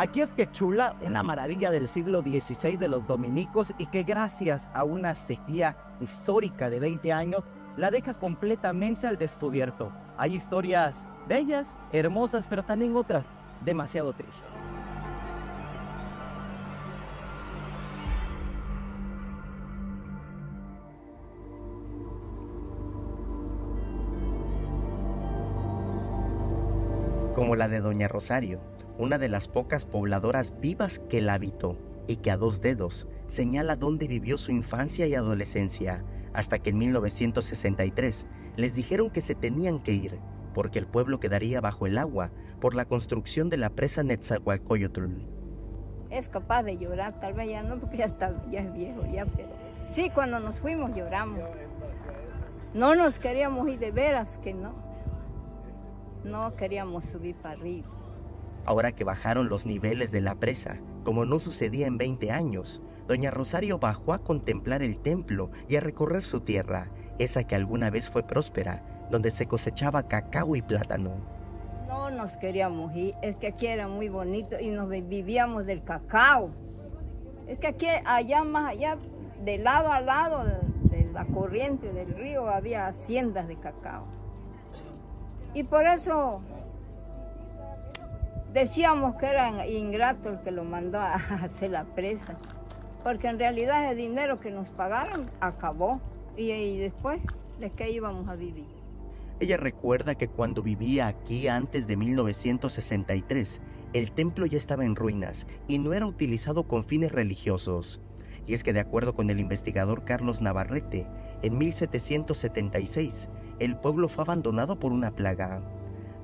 Aquí es que Chula, una maravilla del siglo XVI de los dominicos y que gracias a una sequía histórica de 20 años la deja completamente al descubierto. Hay historias bellas, hermosas, pero también otras demasiado tristes. Como la de Doña Rosario, una de las pocas pobladoras vivas que la habitó y que a dos dedos señala dónde vivió su infancia y adolescencia, hasta que en 1963 les dijeron que se tenían que ir, porque el pueblo quedaría bajo el agua por la construcción de la presa Netzahualcoyotl. Es capaz de llorar, tal vez ya no, porque ya, está, ya es viejo, ya, pero sí, cuando nos fuimos lloramos. No nos queríamos ir de veras, que no. No queríamos subir para arriba. Ahora que bajaron los niveles de la presa, como no sucedía en 20 años, doña Rosario bajó a contemplar el templo y a recorrer su tierra, esa que alguna vez fue próspera, donde se cosechaba cacao y plátano. No nos queríamos ir, es que aquí era muy bonito y nos vivíamos del cacao. Es que aquí, allá más allá, de lado a lado de la corriente del río, había haciendas de cacao. Y por eso decíamos que era ingrato el que lo mandó a hacer la presa, porque en realidad el dinero que nos pagaron acabó y, después de qué íbamos a vivir. Ella recuerda que cuando vivía aquí antes de 1963, el templo ya estaba en ruinas y no era utilizado con fines religiosos. Y es que de acuerdo con el investigador Carlos Navarrete, en 1776 el pueblo fue abandonado por una plaga.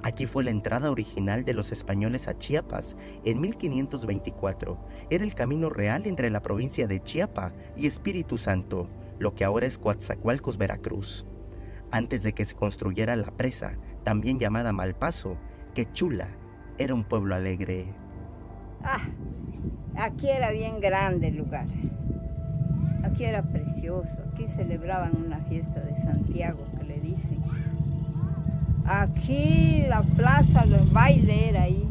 Aquí fue la entrada original de los españoles a Chiapas en 1524. Era el camino real entre la provincia de Chiapa y Espíritu Santo, lo que ahora es Coatzacoalcos, Veracruz. Antes de que se construyera la presa, también llamada Malpaso, Quechula era un pueblo alegre. Ah, aquí era bien grande el lugar. Aquí era precioso. Aquí celebraban una fiesta de Santiago dicen. Aquí la plaza, los bailes ahí.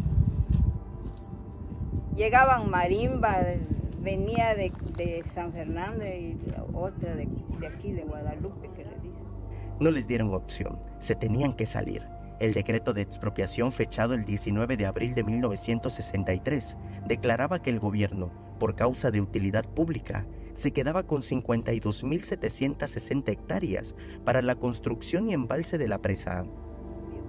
Llegaban marimba, venía de, San Fernando y otra de, de, aquí de Guadalupe que le dicen. No les dieron opción, se tenían que salir. El decreto de expropiación fechado el 19 de abril de 1963 declaraba que el gobierno, por causa de utilidad pública, se quedaba con 52.760 hectáreas para la construcción y embalse de la presa.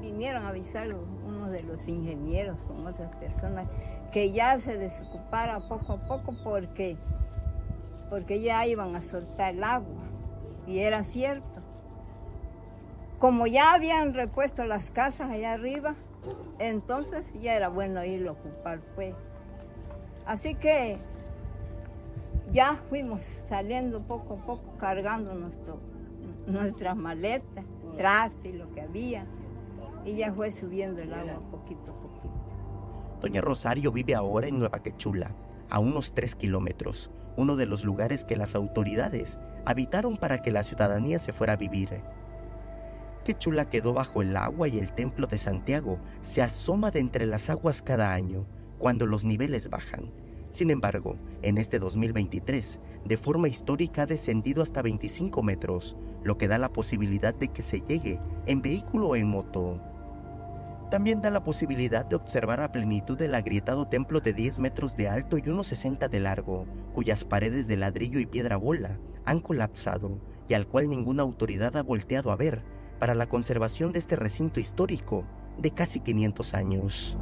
Vinieron a avisar uno de los ingenieros con otras personas que ya se desocupara poco a poco porque, porque ya iban a soltar el agua. Y era cierto. Como ya habían repuesto las casas allá arriba, entonces ya era bueno irlo a ocupar, pues. Así que ya fuimos saliendo poco a poco, cargando nuestras maletas, traste y lo que había. Y ya fue subiendo el agua poquito a poquito. Doña Rosario vive ahora en Nueva Quechula, a unos tres kilómetros, uno de los lugares que las autoridades habitaron para que la ciudadanía se fuera a vivir. Quechula quedó bajo el agua y el templo de Santiago se asoma de entre las aguas cada año, cuando los niveles bajan sin embargo, en este 2023, de forma histórica ha descendido hasta 25 metros, lo que da la posibilidad de que se llegue en vehículo o en moto. También da la posibilidad de observar a plenitud el agrietado templo de 10 metros de alto y unos 60 de largo, cuyas paredes de ladrillo y piedra bola han colapsado y al cual ninguna autoridad ha volteado a ver para la conservación de este recinto histórico de casi 500 años.